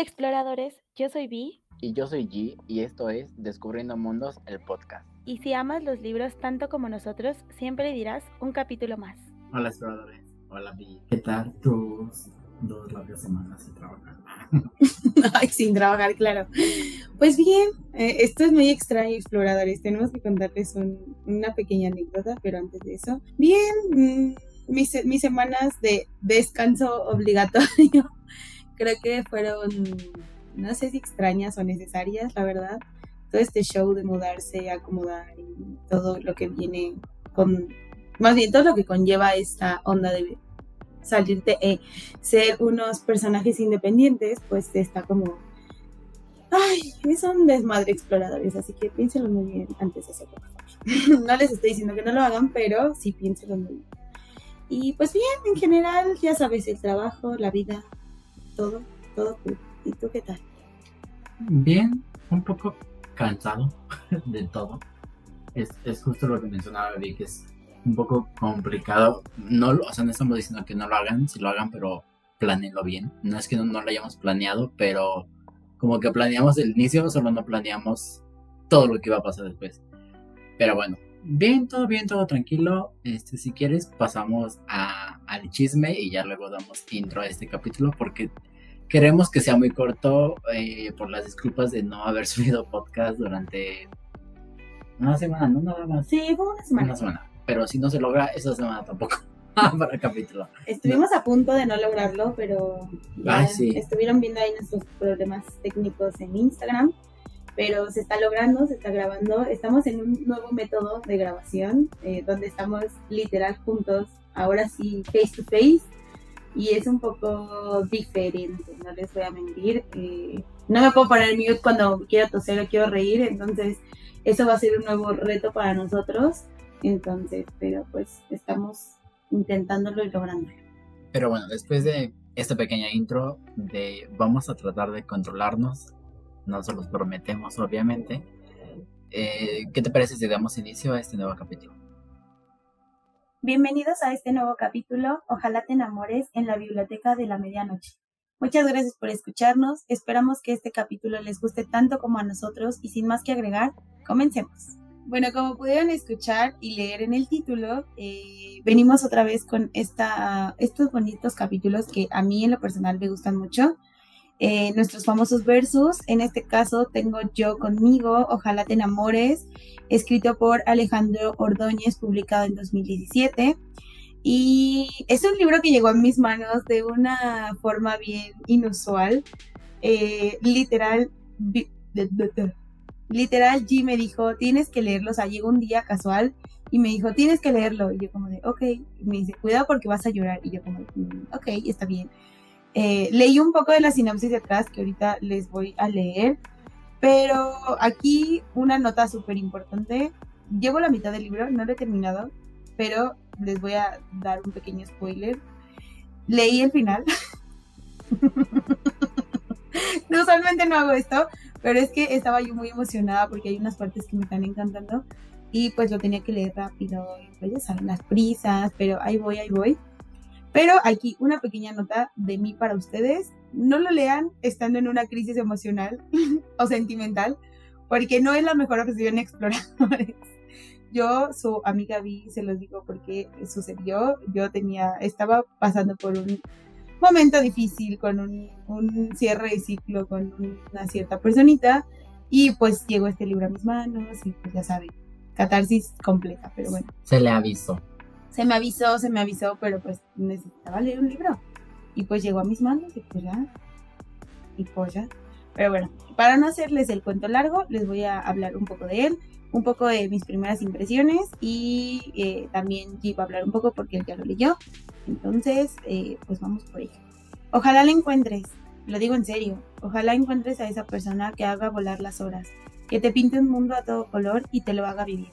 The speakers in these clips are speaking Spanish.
Hola exploradores, yo soy Vi. Y yo soy G y esto es Descubriendo Mundos, el podcast. Y si amas los libros tanto como nosotros, siempre dirás un capítulo más. Hola exploradores, hola Vi. ¿Qué tal tus dos largas semanas sin trabajar? Ay, sin trabajar, claro. Pues bien, eh, esto es muy extraño, exploradores. Tenemos que contarles una pequeña anécdota, pero antes de eso, bien, mm, mis, mis semanas de descanso obligatorio creo que fueron, no sé si extrañas o necesarias, la verdad. Todo este show de mudarse, acomodar y todo lo que viene con, más bien todo lo que conlleva esta onda de salirte, eh, ser unos personajes independientes, pues está como, ay, son desmadre exploradores, así que piénselo muy bien antes de hacerlo. no les estoy diciendo que no lo hagan, pero sí piénselo muy bien. Y pues bien, en general, ya sabes, el trabajo, la vida, todo, todo ¿Y tú qué tal? Bien, un poco cansado de todo. Es, es justo lo que mencionaba vi que es un poco complicado. No, o sea, no estamos diciendo que no lo hagan, si lo hagan, pero planeenlo bien. No es que no, no lo hayamos planeado, pero como que planeamos el inicio, solo no planeamos todo lo que iba a pasar después. Pero bueno, bien, todo bien, todo tranquilo. Este, si quieres, pasamos a, al chisme y ya luego damos intro a este capítulo porque Queremos que sea muy corto eh, por las disculpas de no haber subido podcast durante una semana, no nada más. Sí, fue una semana. Una semana. Pero si no se logra, esa semana tampoco. para el capítulo. Estuvimos a punto de no lograrlo, pero estuvieron viendo ahí nuestros problemas técnicos en Instagram. Pero se está logrando, se está grabando. Estamos en un nuevo método de grabación, eh, donde estamos literal juntos, ahora sí, face to face y es un poco diferente, no les voy a mentir. Eh, no me puedo poner mute cuando quiero toser o quiero reír, entonces eso va a ser un nuevo reto para nosotros. Entonces, pero pues estamos intentándolo y lográndolo. Pero bueno, después de esta pequeña intro de vamos a tratar de controlarnos, no se los prometemos obviamente. Eh, ¿Qué te parece si damos inicio a este nuevo capítulo? Bienvenidos a este nuevo capítulo, Ojalá te enamores en la Biblioteca de la Medianoche. Muchas gracias por escucharnos, esperamos que este capítulo les guste tanto como a nosotros y sin más que agregar, comencemos. Bueno, como pudieron escuchar y leer en el título, eh, venimos otra vez con esta, estos bonitos capítulos que a mí en lo personal me gustan mucho. Eh, nuestros famosos versos. En este caso tengo yo conmigo, Ojalá te enamores, escrito por Alejandro Ordóñez, publicado en 2017. Y es un libro que llegó a mis manos de una forma bien inusual. Eh, literal, literal, G me dijo, tienes que leerlo. O sea, llegó un día casual y me dijo, tienes que leerlo. Y yo como de, ok. Me dice, cuidado porque vas a llorar. Y yo como, mm, ok, está bien. Eh, leí un poco de la sinopsis de atrás que ahorita les voy a leer, pero aquí una nota súper importante. Llevo la mitad del libro, no lo he terminado, pero les voy a dar un pequeño spoiler. Leí el final. usualmente no hago esto, pero es que estaba yo muy emocionada porque hay unas partes que me están encantando y pues lo tenía que leer rápido, pues ya saben, las prisas, pero ahí voy, ahí voy. Pero aquí una pequeña nota de mí para ustedes. No lo lean estando en una crisis emocional o sentimental, porque no es la mejor opción exploradores. Yo, su amiga Vi, se los digo porque sucedió. Yo tenía, estaba pasando por un momento difícil con un, un cierre de ciclo con una cierta personita y pues llegó este libro a mis manos y pues ya saben, catarsis completa, pero bueno. Se le avisó se me avisó, se me avisó, pero pues necesitaba leer un libro. Y pues llegó a mis manos y pues ya. Y pues ya. Pero bueno, para no hacerles el cuento largo, les voy a hablar un poco de él, un poco de mis primeras impresiones y eh, también iba a hablar un poco porque él ya lo leyó. Entonces, eh, pues vamos por ello. Ojalá le encuentres, lo digo en serio, ojalá encuentres a esa persona que haga volar las horas, que te pinte un mundo a todo color y te lo haga vivir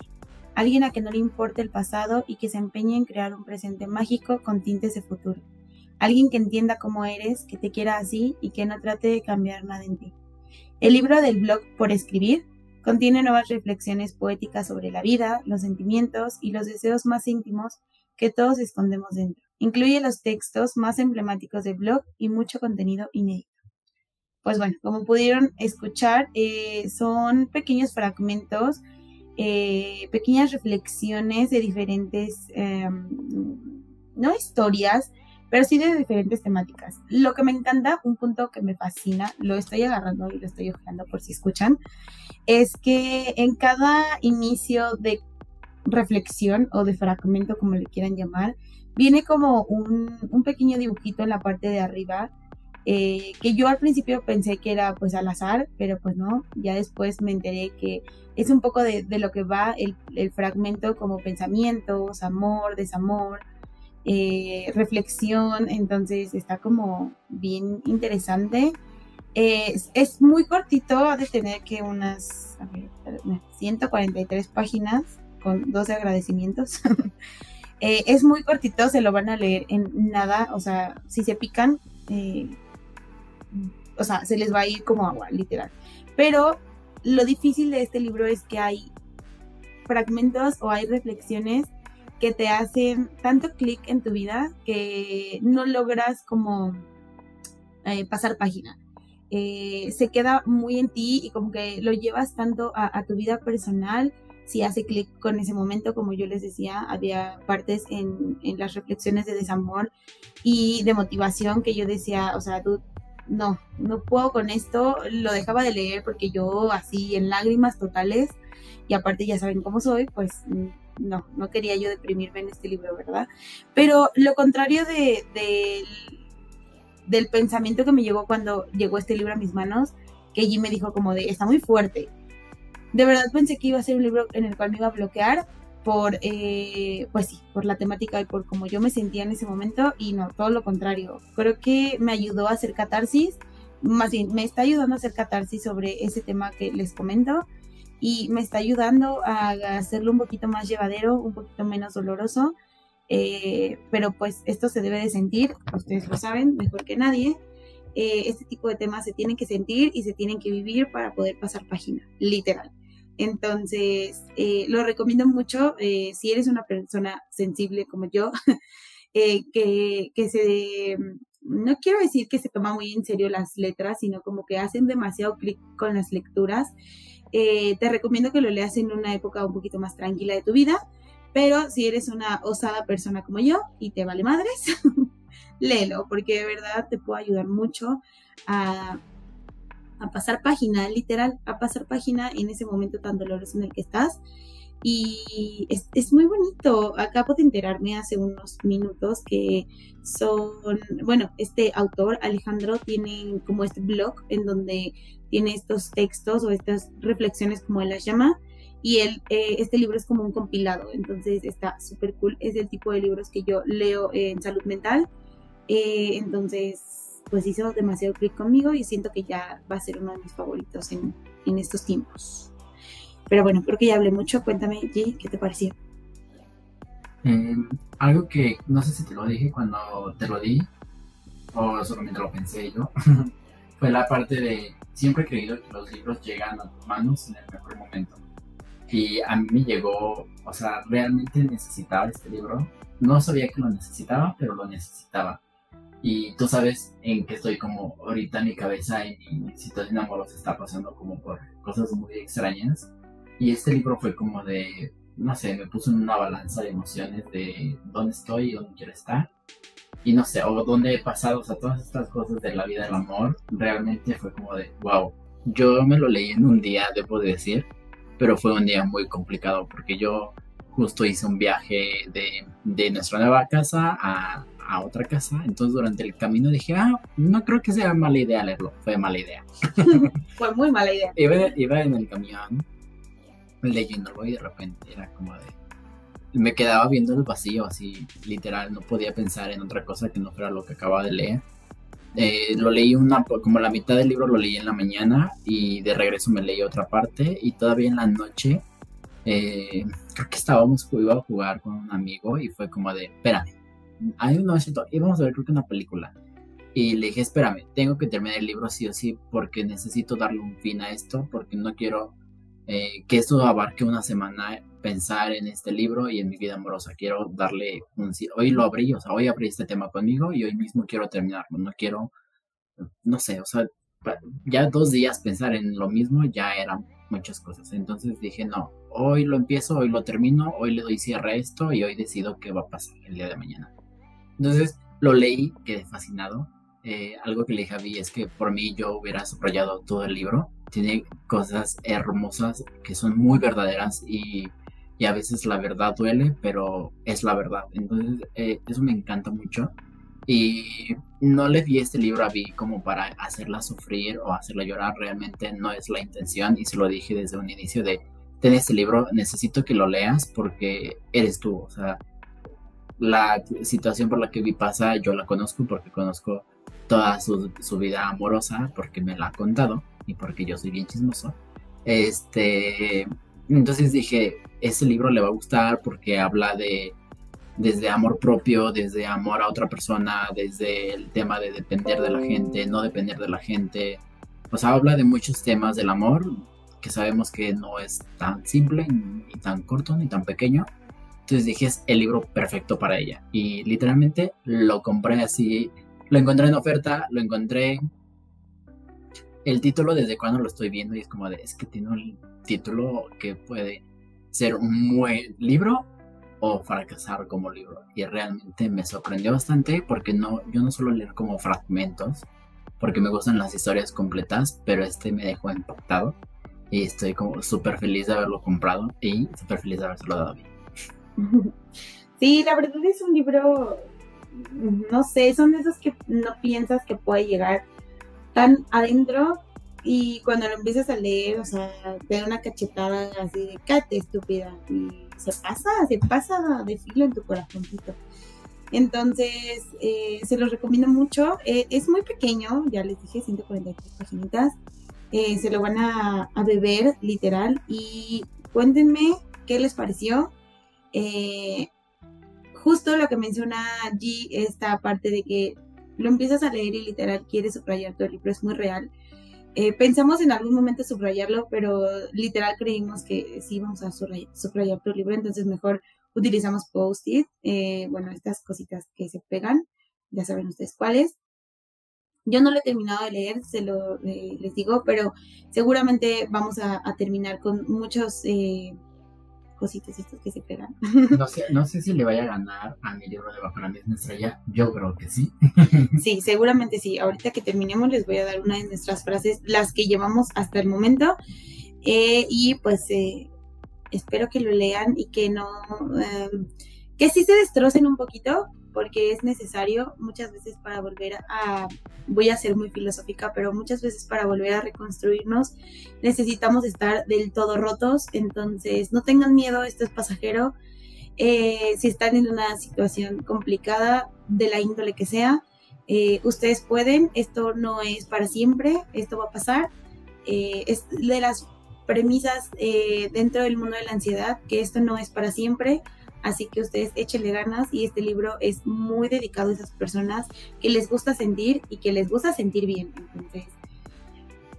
alguien a quien no le importe el pasado y que se empeñe en crear un presente mágico con tintes de futuro, alguien que entienda cómo eres, que te quiera así y que no trate de cambiar nada en ti. El libro del blog Por Escribir contiene nuevas reflexiones poéticas sobre la vida, los sentimientos y los deseos más íntimos que todos escondemos dentro. Incluye los textos más emblemáticos del blog y mucho contenido inédito. pues bueno, como pudieron escuchar, eh, son pequeños fragmentos, eh, pequeñas reflexiones de diferentes, em, no historias, pero sí de diferentes temáticas. Lo que me encanta, un punto que me fascina, lo estoy agarrando y lo estoy ojeando por si escuchan, es que en cada inicio de reflexión o de fragmento, como le quieran llamar, viene como un, un pequeño dibujito en la parte de arriba eh, que yo al principio pensé que era pues al azar, pero pues no, ya después me enteré que es un poco de, lo que va el, fragmento como pensamientos, amor, desamor, eh, reflexión, entonces está como bien interesante. es muy cortito, ha de tener que unas 143 páginas con 12 agradecimientos. Eh, es muy cortito, se lo van a leer en nada, o sea, si se pican, o sea, se les va a ir como agua, literal. Pero lo difícil de este libro es que hay fragmentos o hay reflexiones que te hacen tanto clic en tu vida que no logras como eh, pasar página. Eh, se queda muy en ti y como que lo llevas tanto a, tu vida personal. Si hace clic con ese momento, como yo les decía, había partes en, en, las reflexiones de desamor y de motivación que yo decía, o sea, tú no, no puedo con esto, lo dejaba de leer porque yo así en lágrimas totales, y aparte ya saben cómo soy, pues mm, no, no quería yo deprimirme en este libro, ¿verdad? Pero lo contrario de, del pensamiento que me llegó cuando llegó este libro a mis manos, que allí me dijo como de, está muy fuerte. De verdad pensé que iba a ser un libro en el cual me iba a bloquear, por, eh, pues sí, por la temática y por cómo yo me sentía en ese momento y no, todo lo contrario. Creo que me ayudó a hacer catarsis, más bien me está ayudando a hacer catarsis sobre ese tema que les comento y me está ayudando a hacerlo un poquito más llevadero, un poquito menos doloroso. Eh, pero pues esto se debe de sentir, ustedes lo saben mejor que nadie. Eh, este tipo de temas se tienen que sentir y se tienen que vivir para poder pasar página, literal. Entonces, eh, lo recomiendo mucho eh, si eres una persona sensible como yo, eh, que, se, no quiero decir que se toma muy en serio las letras, sino como que hacen demasiado clic con las lecturas. te recomiendo que lo leas en una época un poquito más tranquila de tu vida, pero si eres una osada persona como yo y te vale madres, léelo, porque de verdad te puede ayudar mucho a a pasar página, literal, a pasar página en ese momento tan doloroso en el que estás. Y es, es, muy bonito. Acabo de enterarme hace unos minutos que son, bueno, este autor, Alejandro, tiene como este blog en donde tiene estos textos o estas reflexiones como él las llama. Y él, eh, este libro es como un compilado, entonces está súper cool. Es el tipo de libros que yo leo en salud mental. Eh, entonces pues hizo demasiado clic conmigo y siento que ya va a ser uno de mis favoritos en, estos tiempos. Pero bueno, creo que ya hablé mucho. Cuéntame, G, ¿qué te pareció? Em, algo que no sé si te lo dije cuando te lo di, o solamente lo pensé yo, fue la parte de siempre he creído que los libros llegan a tus manos en el mejor momento. Y a mí me llegó, o sea, realmente necesitaba este libro. No sabía que lo necesitaba, pero lo necesitaba. Y tú sabes en qué estoy como ahorita mi cabeza y mi situación amorosa está pasando como por cosas muy extrañas. Y este libro fue como de, no sé, me puso en una balanza de emociones de dónde estoy y dónde quiero estar. Y no sé, o dónde he pasado, o sea, todas estas cosas de la vida del amor, realmente fue como de, wow. Yo me lo leí en un día, debo decir, pero fue un día muy complicado porque yo justo hice un viaje de, de nuestra nueva casa a a otra casa. Entonces durante el camino dije, ah, no creo que sea mala idea leerlo. Fue mala idea. Fue muy mala idea. Iba, en el camión leyéndolo y de repente era como de... Me quedaba viendo el vacío, así literal, no podía pensar en otra cosa que no fuera lo que acababa de leer. Eh, lo leí una, como la mitad del libro lo leí en la mañana y de regreso me leí otra parte y todavía en la noche eh, creo que estábamos, iba a jugar con un amigo y fue como de, espérame, hay un íbamos a ver creo que una película. Y le dije, espérame, tengo que terminar el libro sí o sí porque necesito darle un fin a esto, porque no quiero eh, que esto abarque una semana pensar en este libro y en mi vida amorosa. Quiero darle un... Hoy lo abrí, o sea, hoy abrí este tema conmigo y hoy mismo quiero terminarlo. No quiero, no sé, o sea, ya dos días pensar en lo mismo ya eran muchas cosas. Entonces dije, no, hoy lo empiezo, hoy lo termino, hoy le doy cierre a esto y hoy decido qué va a pasar el día de mañana. Entonces lo leí, quedé fascinado. Eh, algo que le dije a Vi es que por mí yo hubiera subrayado todo el libro. Tiene cosas hermosas que son muy verdaderas y, y a veces la verdad duele, pero es la verdad. Entonces eh, eso me encanta mucho. Y no le di este libro a Vi como para hacerla sufrir o hacerla llorar, realmente no es la intención y se lo dije desde un inicio de, ten este libro, necesito que lo leas porque eres tú, o sea, la situación por la que Vi pasa yo la conozco porque conozco toda su, su vida amorosa porque me la ha contado y porque yo soy bien chismoso. Este, entonces dije, ese libro le va a gustar porque habla de desde amor propio, desde amor a otra persona, desde el tema de depender de la gente, no depender de la gente. O sea, habla de muchos temas del amor que sabemos que no es tan simple, ni tan corto, ni tan pequeño. Entonces dije, es el libro perfecto para ella. Y literalmente lo compré así, lo encontré en oferta, lo encontré. El título desde cuando lo estoy viendo y es como de, es que tiene un título que puede ser un buen libro o fracasar como libro. Y realmente me sorprendió bastante porque no, yo no suelo leer como fragmentos, porque me gustan las historias completas, pero este me dejó impactado y estoy como súper feliz de haberlo comprado y súper feliz de haberlo dado bien. Sí, la verdad es un libro, no sé, son de esos que no piensas que puede llegar tan adentro y cuando lo empiezas a leer, o sea, te da una cachetada así de cállate estúpida y se pasa, se pasa de filo en tu corazoncito. Entonces, eh, se los recomiendo mucho. Eh, es muy pequeño, ya les dije, 143 páginas. Eh, se lo van a, beber, literal. Y cuéntenme qué les pareció. Justo lo que menciona G, esta parte de que lo empiezas a leer y literal quieres subrayar el libro, es muy real. Eh, pensamos en algún momento subrayarlo, pero literal creímos que sí íbamos a subrayar, tu libro, entonces mejor utilizamos post-it, eh, bueno, estas cositas que se pegan, ya saben ustedes cuáles. Yo no lo he terminado de leer, se lo eh, les digo, pero seguramente vamos a, terminar con muchos cositas estos que se pegan. No sé, no sé si le vaya a ganar a mi libro de Bajo la misma estrella. Yo creo que sí. Sí, seguramente sí. Ahorita que terminemos les voy a dar una de nuestras frases, las que llevamos hasta el momento. Eh, y pues eh, espero que lo lean y que no... Eh, que sí se destrocen un poquito, porque es necesario muchas veces para volver a, voy a ser muy filosófica, pero muchas veces para volver a reconstruirnos necesitamos estar del todo rotos, entonces no tengan miedo, esto es pasajero. Eh, si están en una situación complicada, de la índole que sea, eh, ustedes pueden, esto no es para siempre, esto va a pasar. Eh, es de las premisas dentro del mundo de la ansiedad, que esto no es para siempre, Así que ustedes échenle ganas y este libro es muy dedicado a esas personas que les gusta sentir y que les gusta sentir bien. Entonces,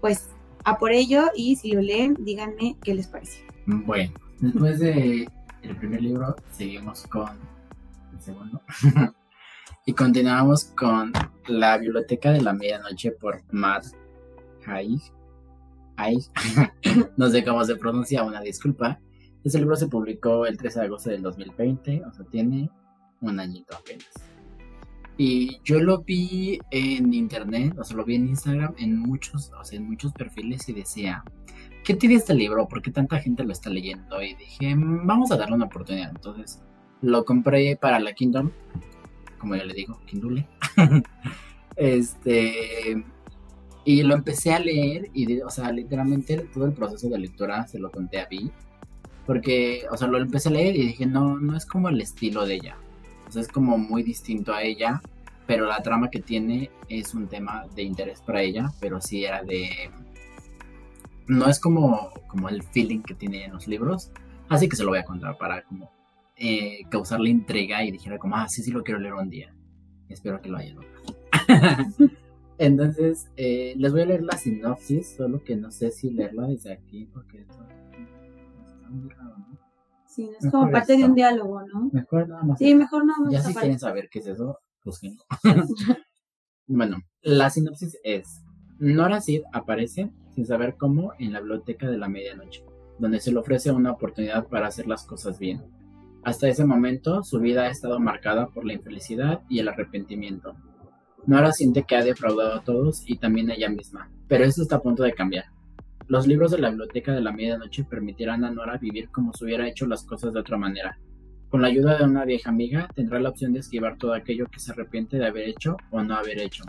pues a por ello y si lo leen, díganme qué les parece. Bueno, después de el primer libro, seguimos con el segundo. y continuamos con La Biblioteca de la Medianoche por Matt Haig. no sé cómo se pronuncia, una disculpa. Este libro se publicó el 13 de agosto del 2020, o sea, tiene un añito apenas. Y yo lo vi en internet, o sea, lo vi en Instagram, en muchos, o sea, en muchos perfiles y decía, ¿qué tiene este libro? ¿Por qué tanta gente lo está leyendo? Y dije, vamos a darle una oportunidad. Entonces, lo compré para la Kindle, como ya le digo, Kindle. este, y lo empecé a leer y, o sea, literalmente todo el proceso de lectura se lo conté a Vi porque, o sea, lo empecé a leer y dije, no, no es como el estilo de ella. O sea, es como muy distinto a ella, pero la trama que tiene es un tema de interés para ella, pero sí era de... No es como, como el feeling que tiene en los libros, así que se lo voy a contar para como eh, causarle intriga y dijera como, ah, sí, sí lo quiero leer un día. Espero que lo haya logrado. Entonces, eh, les voy a leer la sinopsis, solo que no sé si leerla desde aquí porque Sí, es como parte de un diálogo, ¿no? Mejor nada más. Sí, mejor nada más. Ya si quieren saber qué es eso, busquen. bueno, la sinopsis es: Nora Sid aparece, sin saber cómo, en la biblioteca de la medianoche, donde se le ofrece una oportunidad para hacer las cosas bien. Hasta ese momento, su vida ha estado marcada por la infelicidad y el arrepentimiento. Nora siente que ha defraudado a todos y también a ella misma, pero esto está a punto de cambiar. Los libros de la biblioteca de la medianoche permitirán a Nora vivir como si hubiera hecho las cosas de otra manera. Con la ayuda de una vieja amiga, tendrá la opción de esquivar todo aquello que se arrepiente de haber hecho o no haber hecho,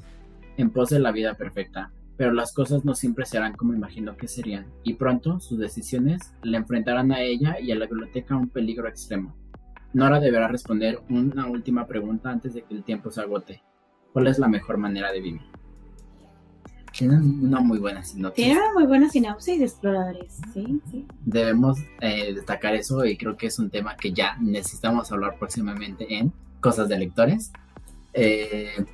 en pos de la vida perfecta. Pero las cosas no siempre serán como imaginó que serían, y pronto sus decisiones le enfrentarán a ella y a la biblioteca a un peligro extremo. Nora deberá responder una última pregunta antes de que el tiempo se agote. ¿Cuál es la mejor manera de vivir? Tienen una muy buena sinopsis. Tienen una muy buena sinopsis de exploradores, sí, sí. Debemos eh, destacar eso y creo que es un tema que ya necesitamos hablar próximamente en Cosas de Lectores. Eh,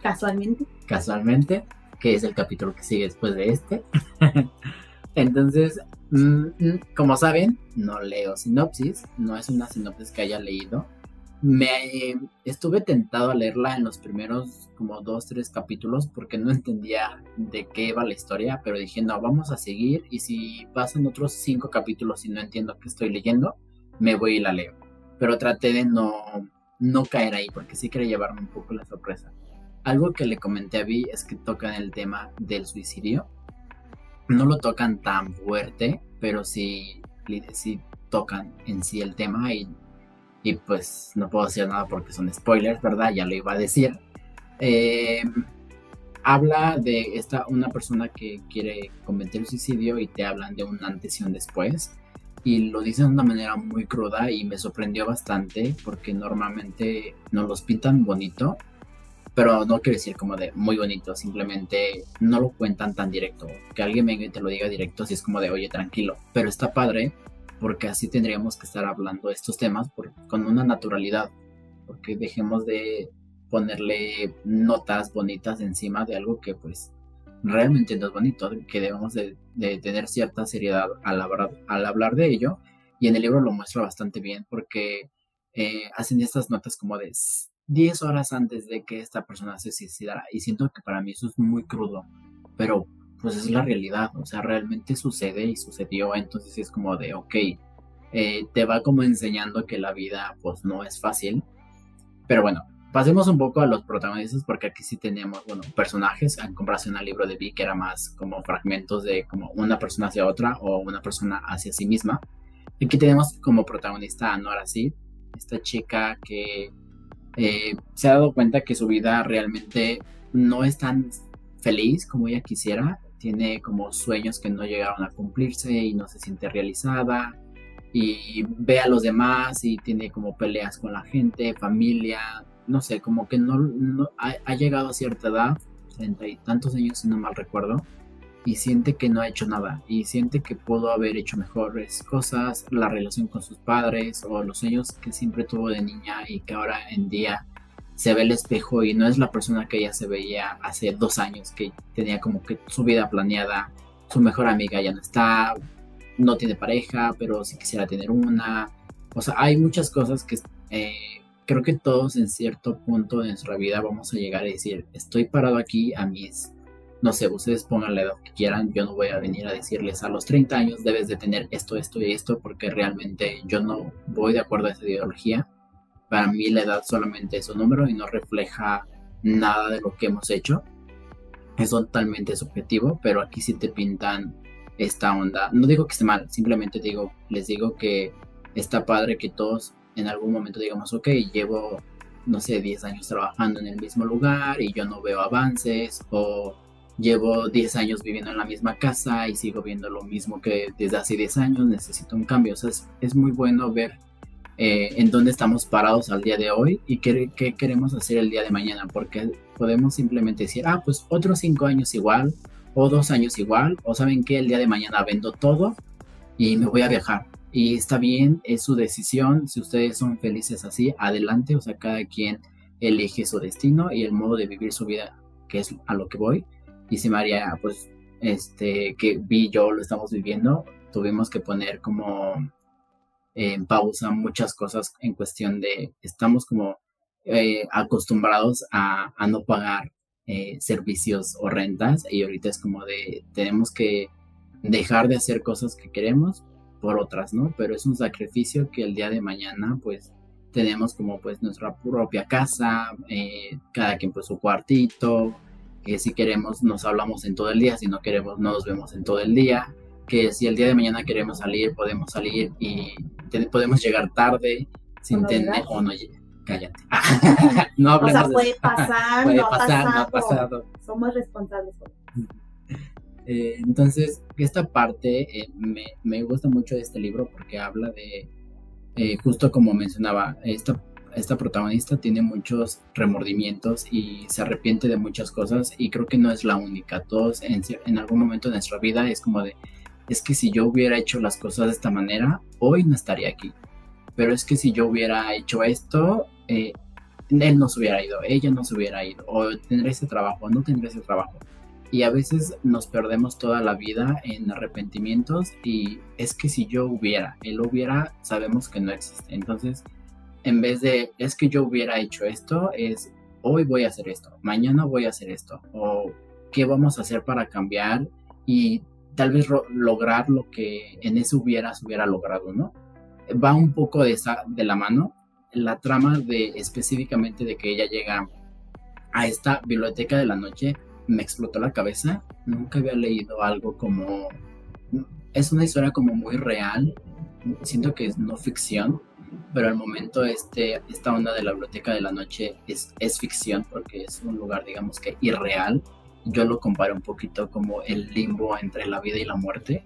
casualmente. Casualmente, que es el capítulo que sigue después de este. Entonces, mm, mm, como saben, no leo sinopsis, no es una sinopsis que haya leído, me estuve tentado a leerla en los primeros como dos, tres capítulos porque no entendía de qué iba la historia, pero dije, vamos a seguir y si pasan otros cinco capítulos y no entiendo qué estoy leyendo, me voy y la leo. Pero traté de no, no caer ahí porque sí quería llevarme un poco la sorpresa. Algo que le comenté a Vi es que tocan el tema del suicidio. No lo tocan tan fuerte, pero sí, sí tocan en sí el tema y y pues no puedo decir nada porque son spoilers, ¿verdad? Ya lo iba a decir. Eh, habla de esta, una persona que quiere cometer suicidio y te hablan de un antes y un después. Y lo dicen de una manera muy cruda y me sorprendió bastante porque normalmente nos los pintan bonito, pero no quiero decir como de muy bonito, simplemente no lo cuentan tan directo. Que alguien venga y te lo diga directo, si es como de oye, tranquilo. Pero está padre porque así tendríamos que estar hablando estos temas con una naturalidad, porque dejemos de ponerle notas bonitas encima de algo que pues realmente no es bonito, que debemos de, tener cierta seriedad al hablar, al hablar de ello, y en el libro lo muestra bastante bien porque eh, hacen estas notas como de 10 horas antes de que esta persona se suicidara, y siento que para mí eso es muy crudo, pero pues es la realidad, o sea, realmente sucede y sucedió, entonces es como de, ok, eh, te va como enseñando que la vida pues no es fácil, pero bueno, pasemos un poco a los protagonistas porque aquí sí tenemos, bueno, personajes en comparación al libro de Vi que era más como fragmentos de como una persona hacia otra o una persona hacia sí misma. Aquí tenemos como protagonista a Nora Sid, esta chica que eh, se ha dado cuenta que su vida realmente no es tan feliz como ella quisiera tiene como sueños que no llegaron a cumplirse y no se siente realizada y ve a los demás y tiene como peleas con la gente, familia, no sé, como que no, ha, llegado a cierta edad, treinta y tantos años si no mal recuerdo, y siente que no ha hecho nada y siente que pudo haber hecho mejores cosas, la relación con sus padres o los sueños que siempre tuvo de niña y que ahora en día se ve el espejo y no es la persona que ella se veía hace dos años, que tenía como que su vida planeada, su mejor amiga ya no está, no tiene pareja, pero sí quisiera tener una. O sea, hay muchas cosas que eh, creo que todos en cierto punto de nuestra vida vamos a llegar a decir, estoy parado aquí a mis, no sé, ustedes pongan la edad que quieran, yo no voy a venir a decirles a los 30 años debes de tener esto, esto y esto, porque realmente yo no voy de acuerdo a esa ideología para mí la edad solamente es un número y no refleja nada de lo que hemos hecho. Es totalmente subjetivo, pero aquí sí te pintan esta onda. No digo que esté mal, simplemente digo, les digo que está padre que todos en algún momento digamos, ok, llevo, no sé, 10 años trabajando en el mismo lugar y yo no veo avances, o llevo 10 años viviendo en la misma casa y sigo viendo lo mismo que desde hace 10 años, necesito un cambio. O sea, es, es muy bueno ver eh, en dónde estamos parados al día de hoy y qué, queremos hacer el día de mañana, porque podemos simplemente decir, ah, pues otros cinco años igual, o dos años igual, o saben que el día de mañana vendo todo y me voy a viajar. Y está bien, es su decisión, si ustedes son felices así, adelante, o sea, cada quien elige su destino y el modo de vivir su vida, que es a lo que voy. Y si María, pues, este, que vi yo lo estamos viviendo, tuvimos que poner como en pausa muchas cosas en cuestión de estamos como eh, acostumbrados a, no pagar eh, servicios o rentas y ahorita es como de tenemos que dejar de hacer cosas que queremos por otras, ¿no? Pero es un sacrificio que el día de mañana pues tenemos como pues nuestra propia casa, eh, cada quien por su cuartito, que si queremos nos hablamos en todo el día, si no queremos no nos vemos en todo el día, que si el día de mañana queremos salir, podemos salir y podemos llegar tarde sin tener o no cállate. no o sea, puede pasar, puede no pasar, no ha pasado. Somos responsables. Eh, entonces, esta parte eh, me, me, gusta mucho de este libro porque habla de, eh, justo como mencionaba, esta, esta protagonista tiene muchos remordimientos y se arrepiente de muchas cosas y creo que no es la única. Todos en, en algún momento de nuestra vida es como de, es que si yo hubiera hecho las cosas de esta manera, hoy no estaría aquí. Pero es que si yo hubiera hecho esto, eh, él no se hubiera ido, ella no se hubiera ido, o tendré ese trabajo, o no tendré ese trabajo. Y a veces nos perdemos toda la vida en arrepentimientos y es que si yo hubiera, él hubiera, sabemos que no existe. Entonces, en vez de es que yo hubiera hecho esto, es hoy voy a hacer esto, mañana voy a hacer esto, o qué vamos a hacer para cambiar y tal vez lograr lo que en ese hubiera se hubiera logrado, ¿no? Va un poco de, esa, de la mano la trama de específicamente de que ella llega a esta biblioteca de la noche me explotó la cabeza. Nunca había leído algo como... Es una historia como muy real. Siento que es no ficción, pero al momento este, esta onda de la biblioteca de la noche es, es ficción porque es un lugar digamos que irreal. Yo lo comparo un poquito como el limbo entre la vida y la muerte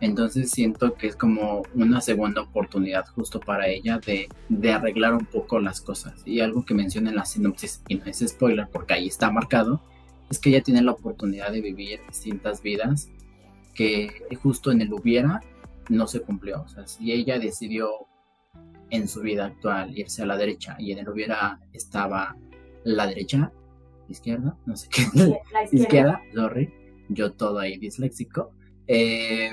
entonces siento que es como una segunda oportunidad justo para ella de, arreglar un poco las cosas. Y algo que menciona en la sinopsis, y no es spoiler porque ahí está marcado, es que ella tiene la oportunidad de vivir distintas vidas que justo en el hubiera no se cumplió. O sea, si ella decidió en su vida actual irse a la derecha y en el hubiera estaba la derecha, izquierda, no sé qué, la izquierda, izquierda sorry, yo todo ahí disléxico. Eh,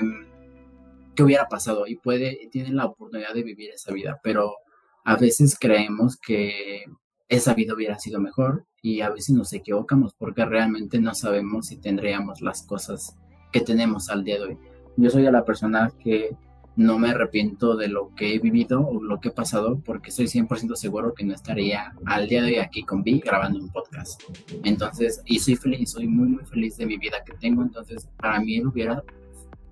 qué hubiera pasado y puede, tiene la oportunidad de vivir esa vida, pero a veces creemos que esa vida hubiera sido mejor y a veces nos equivocamos porque realmente no sabemos si tendríamos las cosas que tenemos al día de hoy. Yo soy de la persona que no me arrepiento de lo que he vivido o lo que he pasado porque estoy 100% seguro que no estaría al día de hoy aquí con Vi grabando un podcast. Entonces, y soy feliz, soy muy, muy feliz de mi vida que tengo. Entonces, para mí él hubiera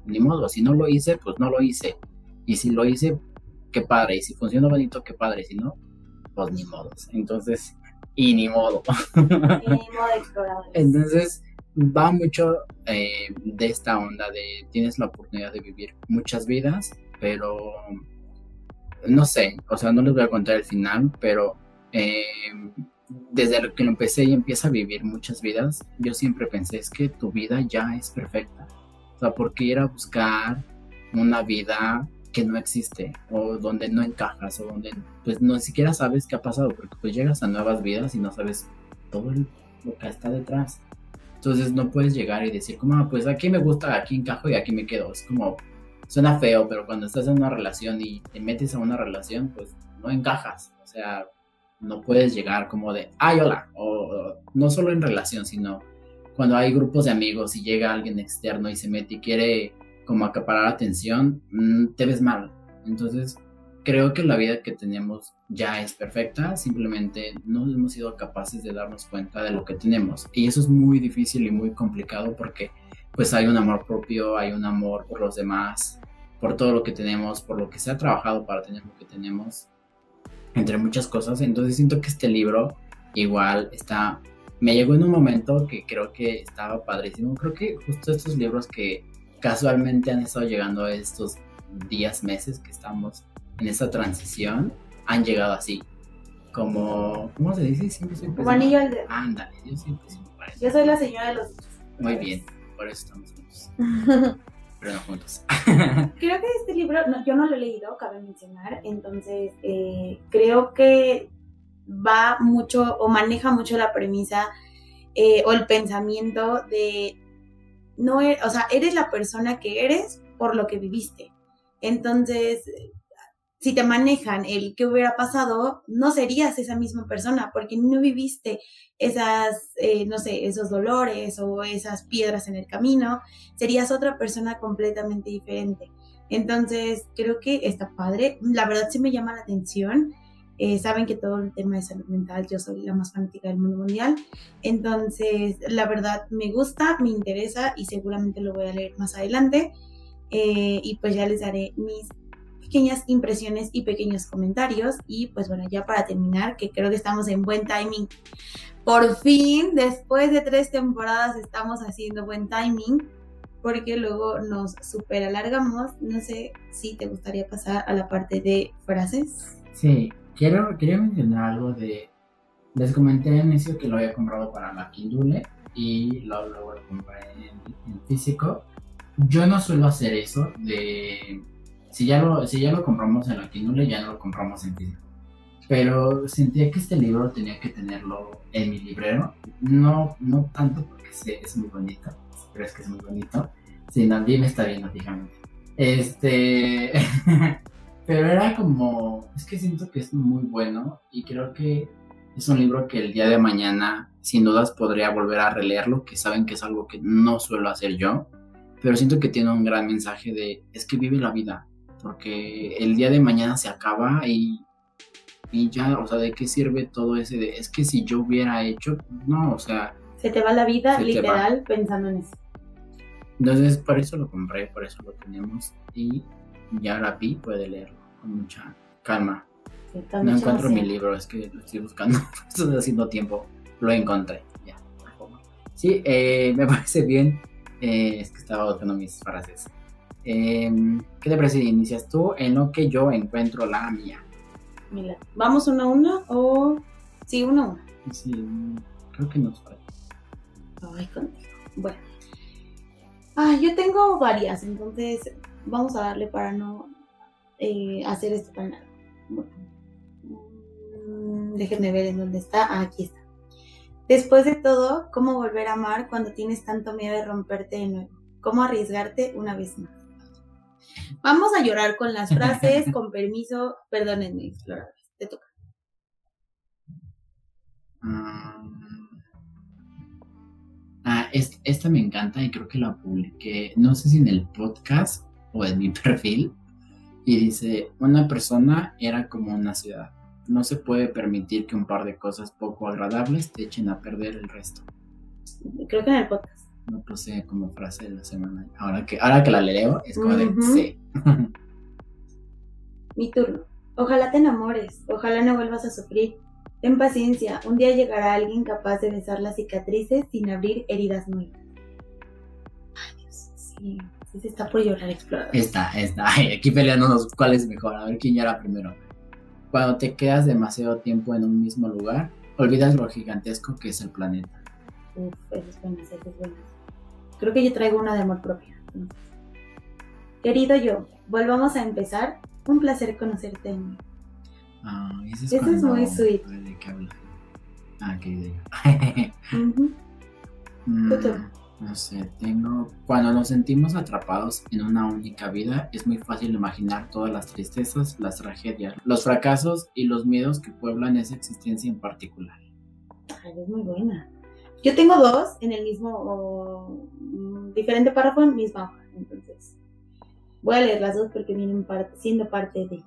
ni modo, si no lo hice, pues no lo hice. Y si lo hice, qué padre. Y si funcionó bonito, qué padre. Si no, pues ni modo. Entonces, y ni modo. Ni modo Entonces, va mucho eh, de esta onda de tienes la oportunidad de vivir muchas vidas, pero no sé, o sea, no les voy a contar el final, pero eh, desde que lo empecé y empieza a vivir muchas vidas, yo siempre pensé es que tu vida ya es perfecta sea, ¿por qué ir a buscar una vida que no existe o donde no encajas o donde pues no siquiera sabes qué ha pasado porque pues llegas a nuevas vidas y no sabes todo lo que está detrás. Entonces no puedes llegar y decir como, ah, pues aquí me gusta, aquí encajo y aquí me quedo. Es como, suena feo, pero cuando estás en una relación y te metes a una relación, pues no encajas. O sea, no puedes llegar como de, ay, hola. o no solo en relación, sino cuando hay grupos de amigos y llega alguien externo y se mete y quiere como acaparar atención, mm, te ves mal. Entonces, creo que la vida que tenemos ya es perfecta, simplemente no hemos sido capaces de darnos cuenta de lo que tenemos. Y eso es muy difícil y muy complicado porque pues hay un amor propio, hay un amor por los demás, por todo lo que tenemos, por lo que se ha trabajado para tener lo que tenemos, entre muchas cosas. Entonces siento que este libro igual está me llegó en un momento que creo que estaba padrísimo. Creo que justo estos libros que casualmente han estado llegando estos días, meses que estamos en esta transición, han llegado así. Como, ¿cómo se dice? Siempre Como anillo al dedo. Ándale, yo siempre soy Yo soy la señora de los Muy bien, por eso estamos juntos. Pero no juntos. creo que este libro, yo no lo he leído, cabe mencionar, entonces eh, creo que va mucho o maneja mucho la premisa eh, o el pensamiento de, no, e, o sea, eres la persona que eres por lo que viviste. Entonces, si te manejan el que hubiera pasado, no serías esa misma persona porque no viviste esas, eh, no sé, esos dolores o esas piedras en el camino, serías otra persona completamente diferente. Entonces, creo que está padre. La verdad sí me llama la atención. Eh, saben que todo el tema de salud mental, yo soy la más fanática del mundo mundial. Entonces, la verdad me gusta, me interesa y seguramente lo voy a leer más adelante. Eh, y pues ya les daré mis pequeñas impresiones y pequeños comentarios. Y pues bueno, ya para terminar, que creo que estamos en buen timing. Por fin, después de tres temporadas, estamos haciendo buen timing porque luego nos super alargamos. No sé si te gustaría pasar a la parte de frases. Sí, quiero, quería mencionar algo de. Les comenté al inicio que lo había comprado para la Kindle y luego lo, lo compré en, en, físico. Yo no suelo hacer eso de si ya lo, si ya lo compramos en la Kindle, ya no lo compramos en físico. Pero sentía que este libro tenía que tenerlo en mi librero. No, no tanto porque sé, es muy bonito, pero es que es muy bonito. Si nadie me está viendo fijamente. Este. pero era como. Es que siento que es muy bueno y creo que es un libro que el día de mañana, sin dudas, podría volver a releerlo, que saben que es algo que no suelo hacer yo. Pero siento que tiene un gran mensaje de es que vive la vida, porque el día de mañana se acaba y, y ya, o sea, ¿de qué sirve todo ese de, es que si yo hubiera hecho, no, o sea... Se te va la vida literal pensando en eso. Entonces, por eso lo compré, por eso lo tenemos y ya la vi, puede leerlo con mucha calma. no encuentro mi libro, es que lo estoy buscando, estoy haciendo tiempo, lo encontré, ya. Sí, eh, me parece bien, eh, es que estaba buscando mis frases. Em, ¿Qué te parece si inicias tú en lo que yo encuentro la mía? Mira, ¿vamos uno a uno o...? Sí, uno a uno. Sí, creo que no falta. Ay, contigo. Bueno. Ah, yo tengo varias, entonces vamos a darle para no eh, hacer esto tan largo. Bueno. Mm, déjenme ver en dónde está. Ah, aquí está. Después de todo, ¿cómo volver a amar cuando tienes tanto miedo de romperte de nuevo? ¿Cómo arriesgarte una vez más? Vamos a llorar con las frases, con permiso. Perdónenme, exploradores. Te toca. Mm. Ah, esta me encanta y creo que la publiqué, no sé si en el podcast o en mi perfil. Y dice, una persona era como una ciudad. No se puede permitir que un par de cosas poco agradables te echen a perder el resto. Creo que en el podcast no puse como frase de la semana. Ahora que, ahora que la leo, es como de sí. Mi turno. Ojalá te enamores, ojalá no vuelvas a sufrir. Ten paciencia, un día llegará alguien capaz de besar las cicatrices sin abrir heridas nuevas. Ay, Dios, sí, sí se está por llorar explorador. Está, está. aquí peleándonos cuál es mejor, a ver quién llora primero. Cuando te quedas demasiado tiempo en un mismo lugar, olvidas lo gigantesco que es el planeta. Uf, eso es buena, eso es buena. Creo que yo traigo una de amor propio. Querido yo, volvamos a empezar. Un placer conocerte. Ah, ese es, es muy sweet. ¿De qué habla? Ah, qué no sé, tengo. Cuando nos sentimos atrapados en una única vida, es muy fácil imaginar todas las tristezas, las tragedias, los fracasos y los miedos que pueblan esa existencia en particular. Ay, es muy buena. Yo tengo dos en el mismo, mm, diferente párrafo, en misma hoja. Entonces, voy a leer las dos porque vienen siendo parte de.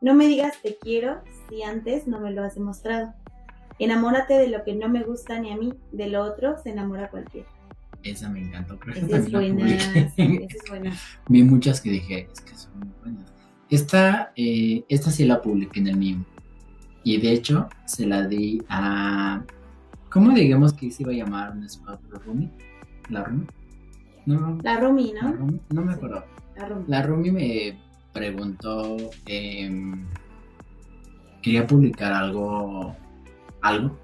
No me digas te quiero si antes no me lo has demostrado. Enamórate de lo que no me gusta ni a mí, de lo otro se enamora cualquiera. Esa me encantó, creo esa es buena, esa es buena. Vi muchas que dije, es que son muy buenas. Esta, eh, esta sí la publiqué en el mío. Y de hecho, se la di a ¿Cómo digamos que se iba a llamar un squad la Rumi? ¿La Rumi? No, la Rumi, ¿no? No me acuerdo. La Rumi. La Rumi me preguntó, eh, quería publicar algo, algo.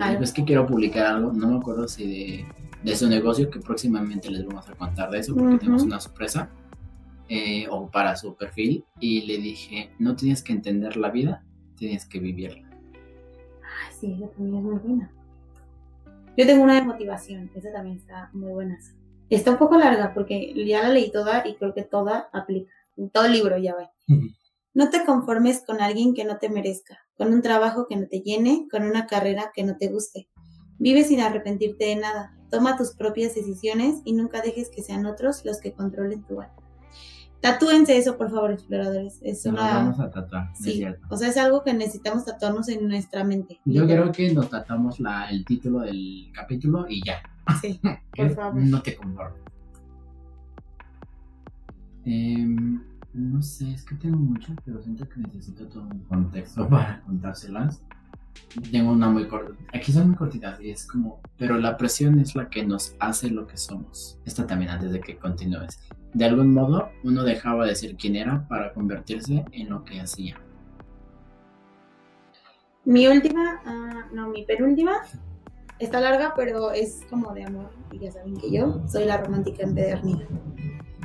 ¿Algo? Es que quiero publicar algo, no me acuerdo si de, de su negocio, que próximamente les vamos a contar de eso, porque tenemos una sorpresa, eh, o para su perfil, y le dije, no tienes que entender la vida, tienes que vivirla. Ay, sí, ella también es muy buena. Yo tengo una de motivación, esa también está muy buena. Está un poco larga porque ya la leí toda y creo que toda aplica. Todo el libro ya va. No te conformes con alguien que no te merezca, con un trabajo que no te llene, con una carrera que no te guste. Vive sin arrepentirte de nada. Toma tus propias decisiones y nunca dejes que sean otros los que controlen tu alma. Tatúense eso, por favor, exploradores. Es Nos una... vamos a tatuar, es Sí, cierto. o sea, es algo que necesitamos tatuarnos en nuestra mente. Yo creo que nos tratamos la, el título del capítulo y ya. Sí, por favor. No te conformes. Em, no sé, es que tengo muchas, pero siento que necesito todo un contexto para contárselas. Tengo una muy corta. Aquí son muy cortitas y es como, pero la presión es la que nos hace lo que somos. Esta también antes de que continúes. De algún modo, uno dejaba de ser quien era para convertirse en lo que hacía. Mi última, ah, no, mi penúltima, está larga, pero es como de amor. Y ya saben que yo soy la romántica empedernida.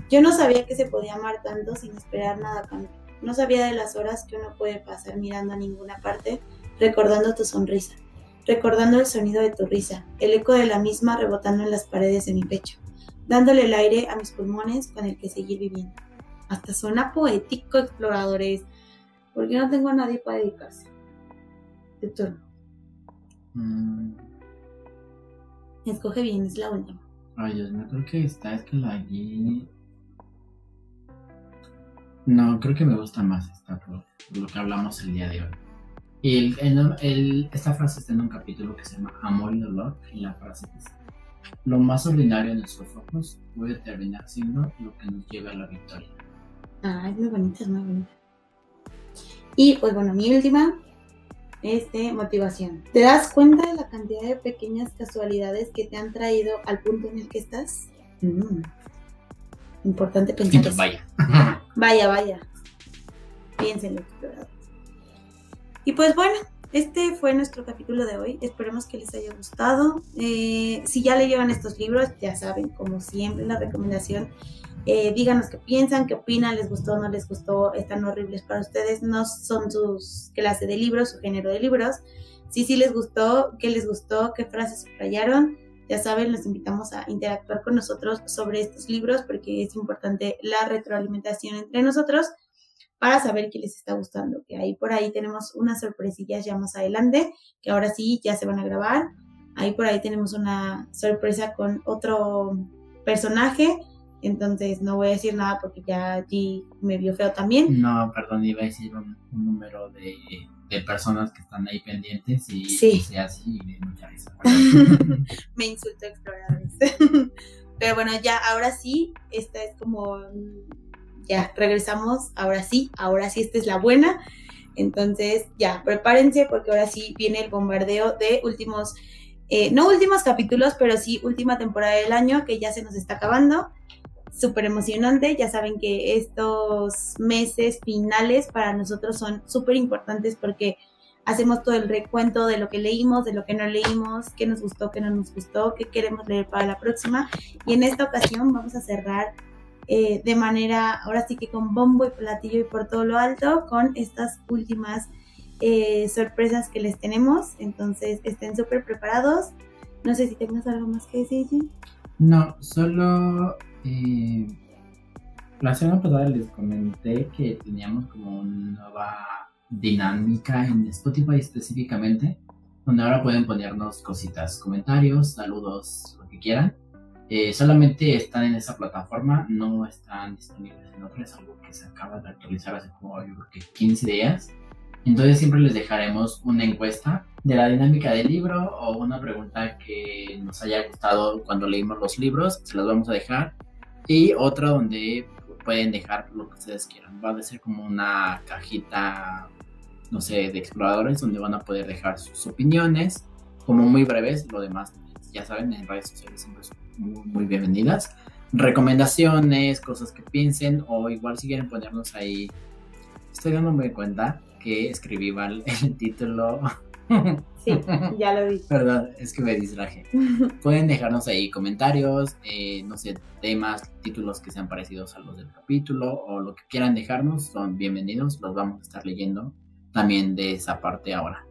Yo no sabía que se podía amar tanto sin esperar nada a cambio. No sabía de las horas que uno puede pasar mirando a ninguna parte, recordando tu sonrisa, recordando el sonido de tu risa, el eco de la misma rebotando en las paredes de mi pecho, dándole el aire a mis pulmones con el que seguir viviendo. Hasta suena poético, exploradores, porque no tengo a nadie para dedicarse. Tu turno. Mm, Escoge bien, es la última. Ay, Dios mío, creo que esta es que la guí. No, creo que me gusta más esta por lo que hablamos el día de hoy. Y el, el- el- esta frase está en un capítulo que se llama Amor y Dolor. Y la frase dice: Lo más ordinario en nuestros ojos puede terminar siendo lo que nos lleva a la victoria. Ah, es muy bonita, es muy bonita. Y pues bueno, mi última es de motivación. ¿Te das cuenta de la cantidad de pequeñas casualidades que te han traído al punto en el que estás? Mm. Importante pensar. Entonces, vaya. Vaya, vaya. Piénsenlo. Y pues bueno, este fue nuestro capítulo de hoy. Esperemos que les haya gustado. Eh, si ya leyeron estos libros, ya saben, como siempre, la recomendación. eh, díganos qué piensan, qué opinan, les gustó, no les gustó, están horribles para ustedes, no son sus clase de libros, su género de libros. Si sí les gustó, qué les gustó, qué frases subrayaron, ya saben, los invitamos a interactuar con nosotros sobre estos libros porque es importante la retroalimentación entre nosotros para saber qué les está gustando. Que ahí por ahí tenemos unas sorpresillas ya más adelante, que ahora sí ya se van a grabar. Ahí por ahí tenemos una sorpresa con otro personaje. Entonces no voy a decir nada porque ya allí me vio feo también. No, perdón, iba a decir un, un número de, de personas que están ahí pendientes y Sí. así y mucha risa. me insultó exploradores. Pero bueno, ya ahora sí, esta es como ya regresamos, ahora sí, ahora sí esta es la buena. Entonces, ya, prepárense porque ahora sí viene el bombardeo de últimos, eh, no últimos capítulos, pero sí última temporada del año que ya se nos está acabando. Súper emocionante, ya saben que estos meses finales para nosotros son súper importantes porque hacemos todo el recuento de lo que leímos, de lo que no leímos, qué nos gustó, qué no nos gustó, qué queremos leer para la próxima. Y en esta ocasión vamos a cerrar eh, de manera, ahora sí que con bombo y platillo y por todo lo alto, con estas últimas eh, sorpresas que les tenemos. Entonces estén súper preparados. No sé si tengas algo más que decir. Jim. No, solo eh, la semana pasada les comenté que teníamos como una nueva dinámica en Spotify específicamente, donde ahora pueden ponernos cositas, comentarios, saludos, lo que quieran. Eh, solamente están en esa plataforma, no están disponibles en otra, es algo que se acaba de actualizar hace como yo creo que 15 días. Entonces siempre les dejaremos una encuesta de la dinámica del libro o una pregunta que nos haya gustado cuando leímos los libros, se las vamos a dejar. Y otra donde pueden dejar lo que ustedes quieran. Va a ser como una cajita, no sé, de exploradores donde van a poder dejar sus opiniones, como muy breves. Lo demás, ya saben, en redes sociales siempre muy, muy bienvenidas. Recomendaciones, cosas que piensen o igual si quieren ponernos ahí. Estoy dándome cuenta que escribí mal el título. Sí, ya lo vi. Perdón, es que me distraje. Pueden dejarnos ahí comentarios, eh, no sé, temas, títulos que sean parecidos a los del capítulo o lo que quieran dejarnos, son bienvenidos, los vamos a estar leyendo también de esa parte ahora.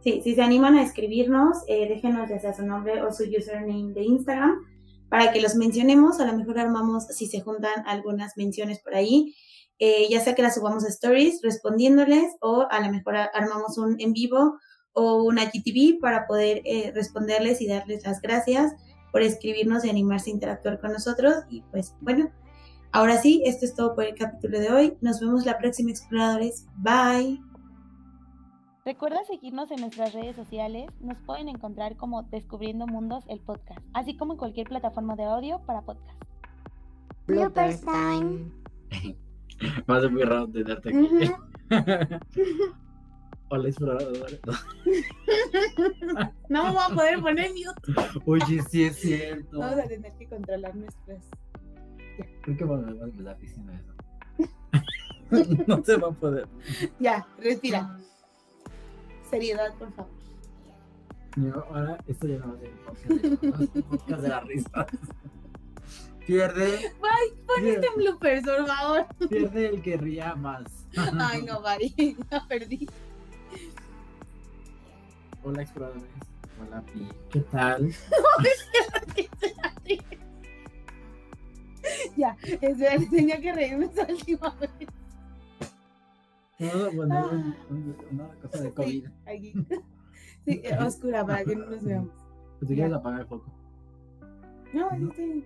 Sí, si se animan a escribirnos, eh, déjenos ya sea su nombre o su username de Instagram para que los mencionemos. A lo mejor armamos, si se juntan algunas menciones por ahí, eh, ya sea que las subamos a stories respondiéndoles o a lo mejor armamos un en vivo o una GTV para poder eh, responderles y darles las gracias por escribirnos y animarse a interactuar con nosotros. Y pues bueno, ahora sí, esto es todo por el capítulo de hoy. Nos vemos la próxima, exploradores. Bye. Recuerda seguirnos en nuestras redes sociales. Nos pueden encontrar como Descubriendo Mundos el podcast, así como en cualquier plataforma de audio para podcast. Bloopers time. Va a ser muy raro tenerte aquí. Hola, explorador. no vamos a poder poner mute. Oye, sí es cierto. Vamos a tener que controlar nuestras. Creo que vamos a empezar diciendo eso. no se va a poder. Ya, respira. Seriedad, por favor. No, ahora esto ya no va a ser un podcast de la risa. Pierde. Bye, ponete en bloopers, por favor. Pierde el que ría más. Ay, no, bye. Ya perdí. Hola, exploradores. Hola, Pi. ¿Qué tal? ya, espera, tenía que reírme esa última vez. Puedo poner un, un, una cosa de COVID. Sí, aquí. Sí, oscura para que no nos veamos. Pues quieres apagar el foco. No, estoy.